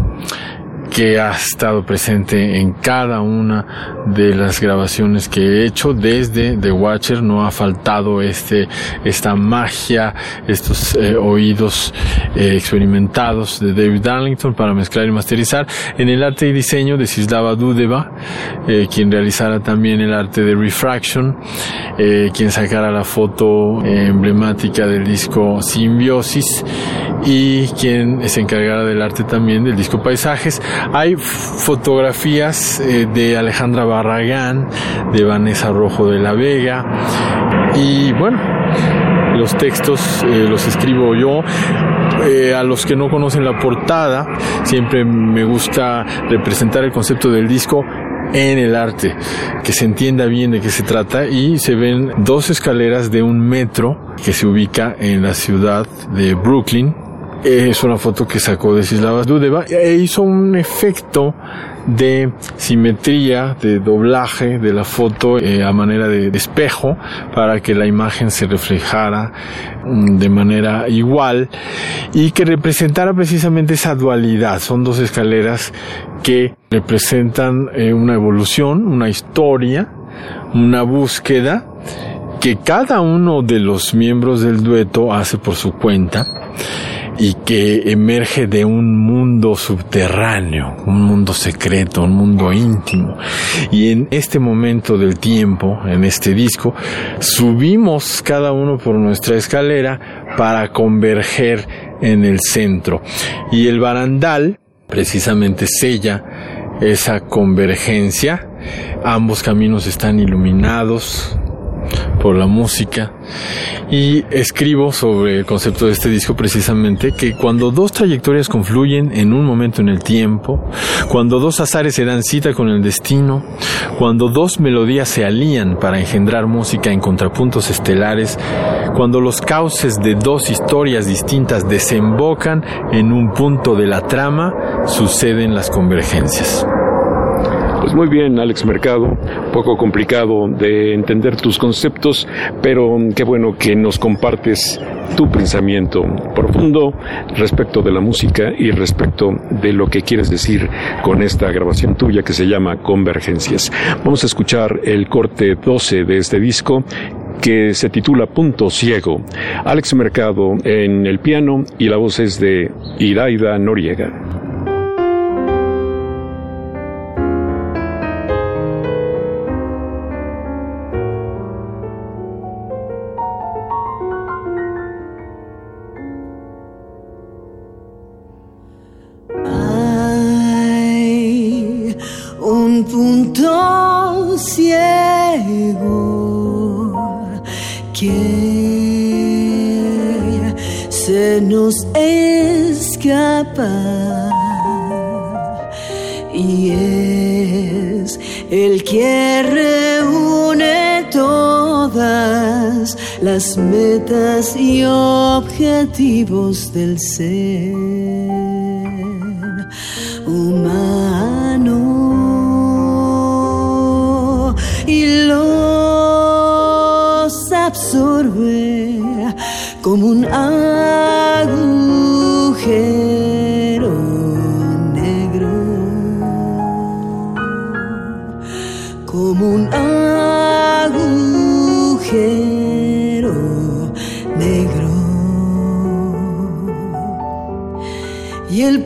que ha estado presente en cada una de las grabaciones que he hecho desde The Watcher. No ha faltado este esta magia estos eh, oídos eh, experimentados de David Darlington para mezclar y masterizar en el arte y diseño de Sislava Dudeva eh, quien realizara también el arte de Refraction quien sacara la foto emblemática del disco Simbiosis y quien se encargara del arte también del disco Paisajes hay fotografías eh, de Alejandra Barragán, de Vanessa Rojo de la Vega y bueno, los textos eh, los escribo yo. Eh, a los que no conocen la portada, siempre me gusta representar el concepto del disco en el arte, que se entienda bien de qué se trata y se ven dos escaleras de un metro que se ubica en la ciudad de Brooklyn, es una foto que sacó de Sislava Dudeva e hizo un efecto de simetría, de doblaje de la foto eh, a manera de espejo para que la imagen se reflejara mm, de manera igual y que representara precisamente esa dualidad. Son dos escaleras que representan eh, una evolución, una historia, una búsqueda que cada uno de los miembros del dueto hace por su cuenta y que emerge de un mundo subterráneo, un mundo secreto, un mundo íntimo. Y en este momento del tiempo, en este disco, subimos cada uno por nuestra escalera para converger en el centro. Y el barandal precisamente sella esa convergencia. Ambos caminos están iluminados, por la música y escribo sobre el concepto de este disco precisamente que cuando dos trayectorias confluyen en un momento en el tiempo, cuando dos azares se dan cita con el destino, cuando dos melodías se alían para engendrar música en contrapuntos estelares, cuando los cauces de dos historias distintas desembocan en un punto de la trama, suceden las convergencias. Pues muy bien, Alex Mercado, poco complicado de entender tus conceptos, pero qué bueno que nos compartes tu pensamiento profundo respecto de la música y respecto de lo que quieres decir con esta grabación tuya que se llama Convergencias. Vamos a escuchar el corte 12 de este disco que se titula Punto Ciego. Alex Mercado en el piano y la voz es de Iraida Noriega. Metas y objetivos del ser humano. Y los absorbe como un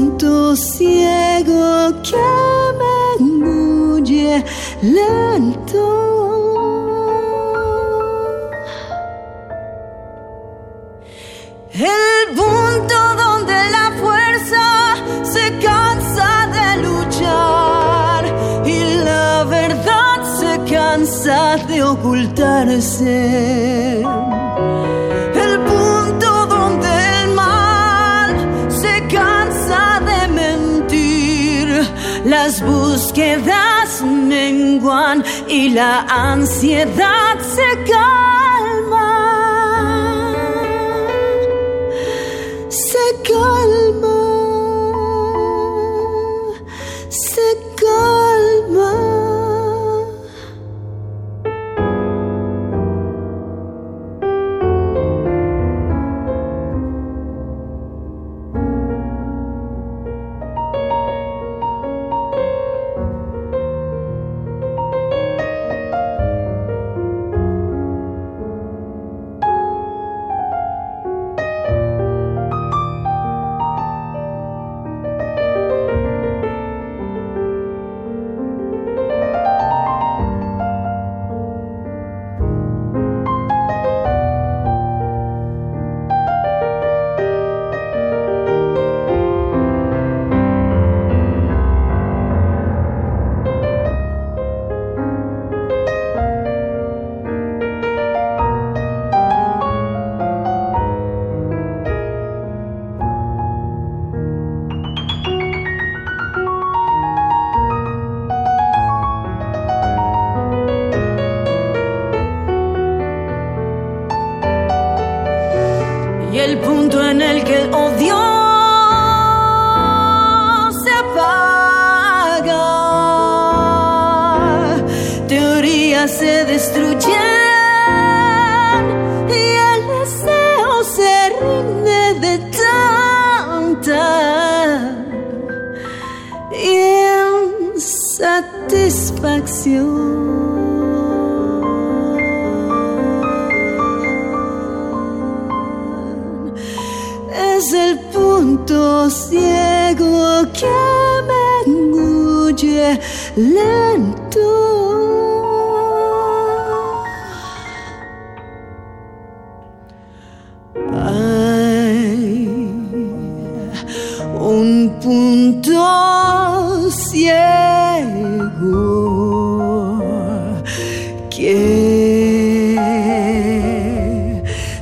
punto ciego que me engulle lento. El punto donde la fuerza se cansa de luchar y la verdad se cansa de ocultarse. Búsquedas menguan y la ansiedad se calma. Se calma. Ciego que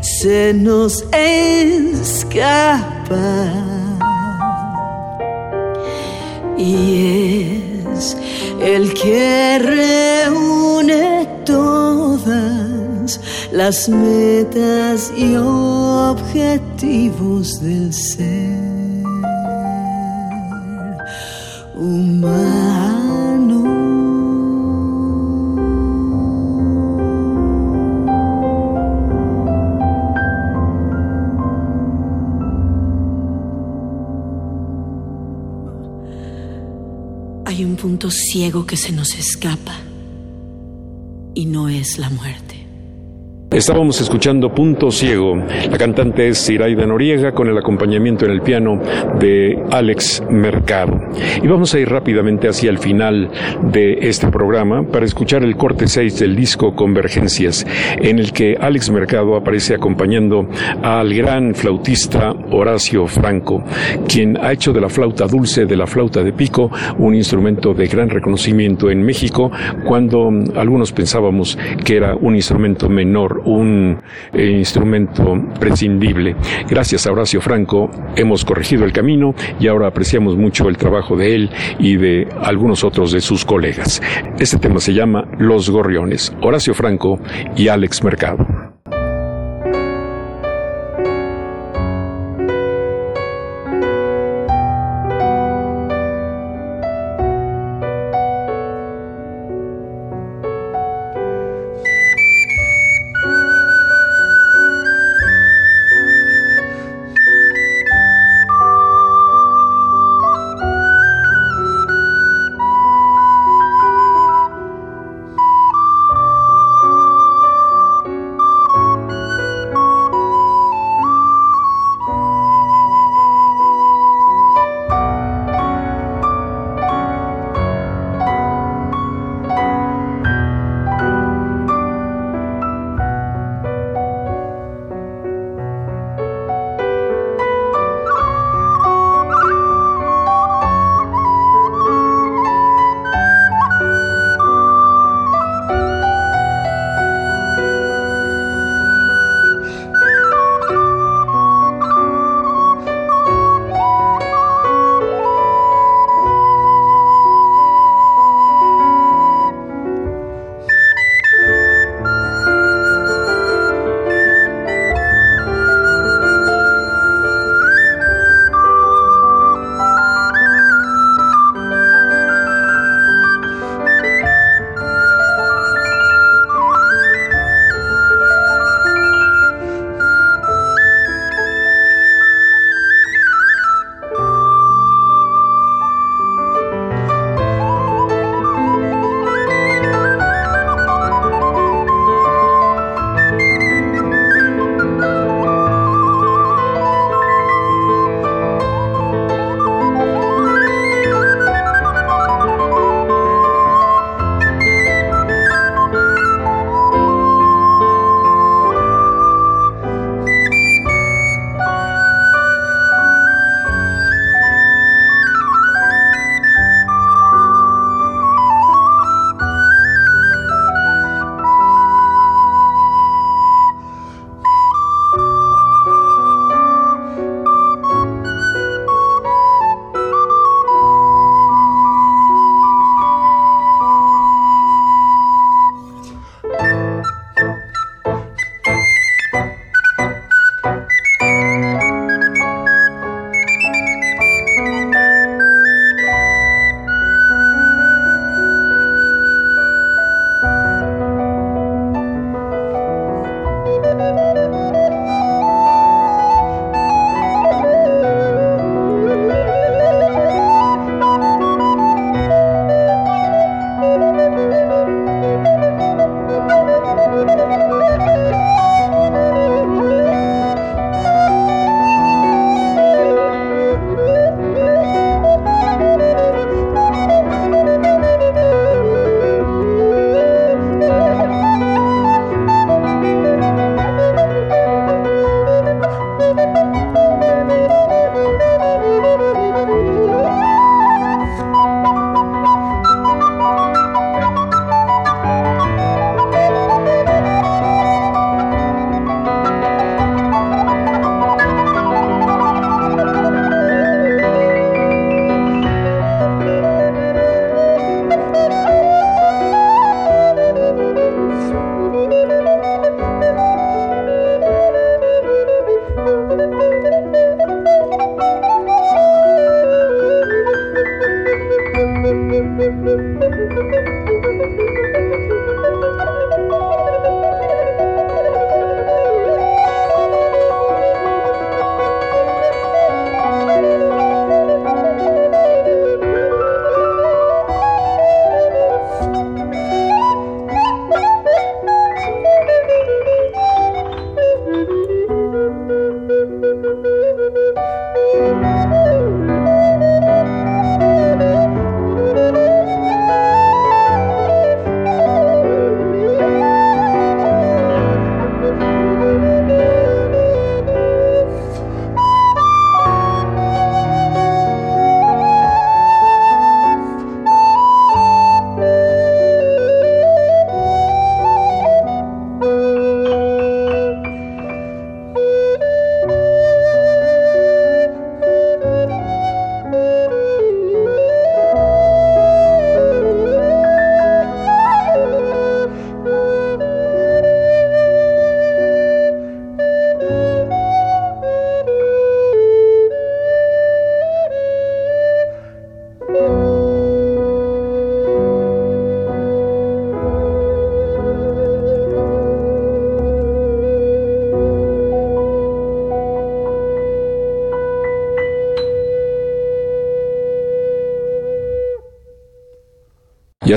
se nos escapa y es el que reúne todas las metas y objetivos del ser humano. Hay un punto ciego que se nos escapa y no es la muerte. Estábamos escuchando Punto Ciego. La cantante es Iraida Noriega con el acompañamiento en el piano de Alex Mercado. Y vamos a ir rápidamente hacia el final de este programa para escuchar el corte 6 del disco Convergencias, en el que Alex Mercado aparece acompañando al gran flautista Horacio Franco, quien ha hecho de la flauta dulce, de la flauta de pico, un instrumento de gran reconocimiento en México, cuando algunos pensábamos que era un instrumento menor un eh, instrumento prescindible. Gracias a Horacio Franco hemos corregido el camino y ahora apreciamos mucho el trabajo de él y de algunos otros de sus colegas. Este tema se llama Los Gorriones, Horacio Franco y Alex Mercado.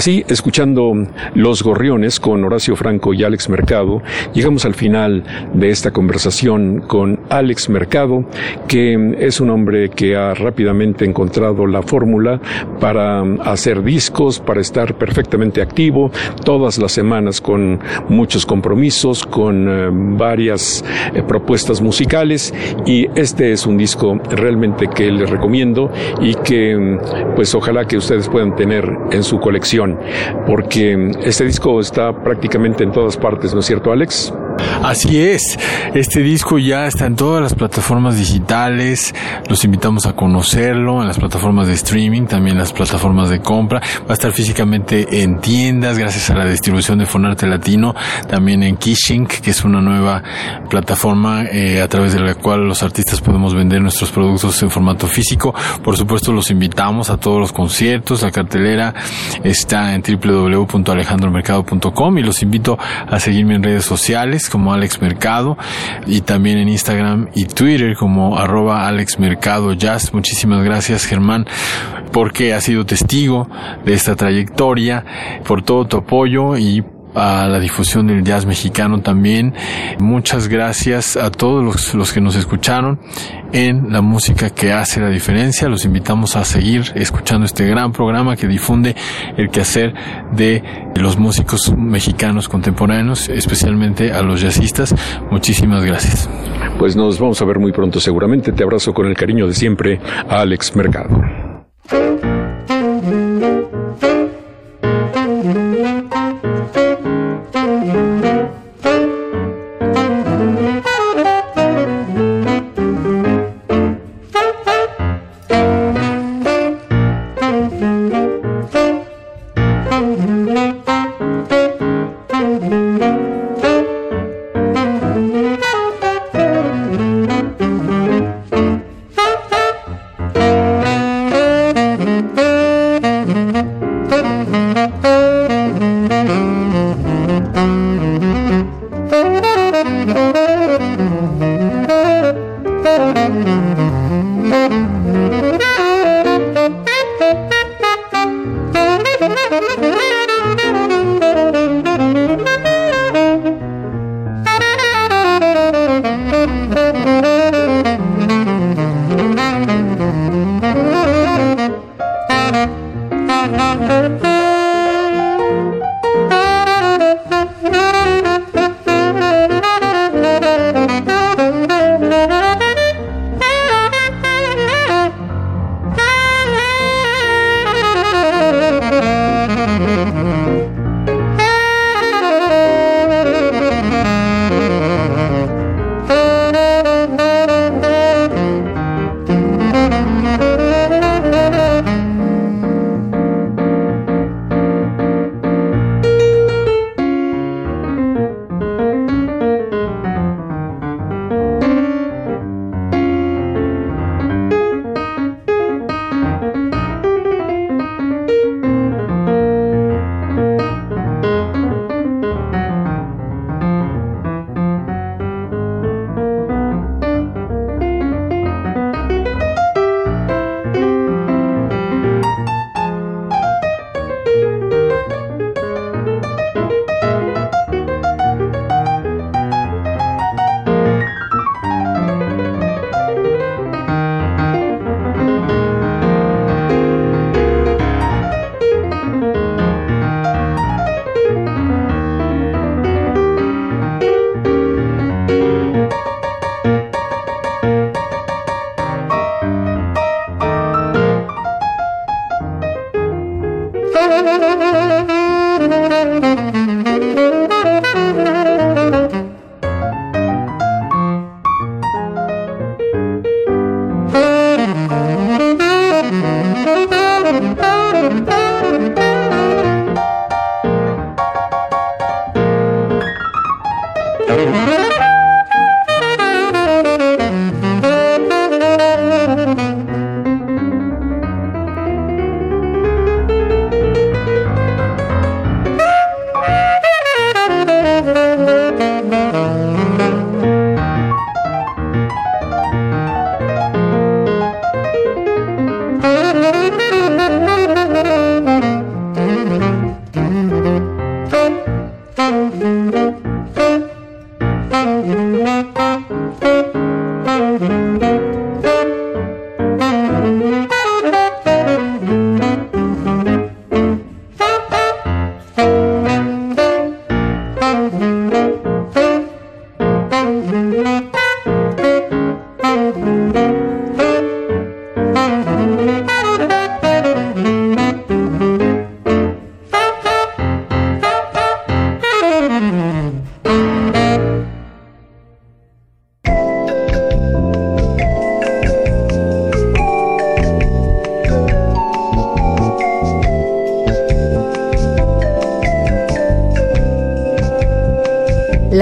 Así, escuchando Los Gorriones con Horacio Franco y Alex Mercado, llegamos al final de esta conversación con Alex Mercado, que es un hombre que ha rápidamente encontrado la fórmula para hacer discos, para estar perfectamente activo todas las semanas con muchos compromisos, con eh, varias eh, propuestas musicales y este es un disco realmente que les recomiendo y que pues ojalá que ustedes puedan tener en su colección porque este disco está prácticamente en todas partes, ¿no es cierto Alex? Así es, este disco ya está en todas las plataformas digitales, los invitamos a conocerlo en las plataformas de streaming, también las plataformas de compra, va a estar físicamente en tiendas gracias a la distribución de Fonarte Latino, también en Kishing, que es una nueva plataforma eh, a través de la cual los artistas podemos vender nuestros productos en formato físico. Por supuesto los invitamos a todos los conciertos, la cartelera está en www.alejandromercado.com y los invito a seguirme en redes sociales Alex Mercado y también en Instagram y Twitter como arroba Alex Mercado Jazz. Muchísimas gracias Germán porque has sido testigo de esta trayectoria, por todo tu apoyo y a la difusión del jazz mexicano también. Muchas gracias a todos los, los, que nos escucharon en la música que hace la diferencia. Los invitamos a seguir escuchando este gran programa que difunde el quehacer de los músicos mexicanos contemporáneos, especialmente a los jazzistas. Muchísimas gracias. Pues nos vamos a ver muy pronto seguramente. Te abrazo con el cariño de siempre, Alex Mercado. Thank you.